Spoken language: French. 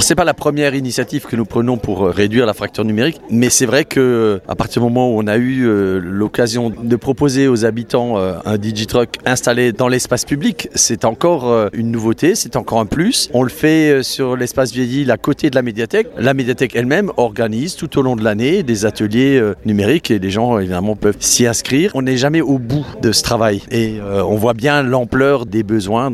Alors c'est pas la première initiative que nous prenons pour euh, réduire la fracture numérique, mais c'est vrai que à partir du moment où on a eu euh, l'occasion de proposer aux habitants euh, un Digitruck installé dans l'espace public, c'est encore une nouveauté, c'est encore un plus. On le fait sur l'espace vieilli à côté de la médiathèque. La médiathèque elle-même organise tout au long de l'année des ateliers numériques et les gens évidemment peuvent s'y inscrire. On n'est jamais au bout de ce travail et on voit bien l'ampleur des besoins.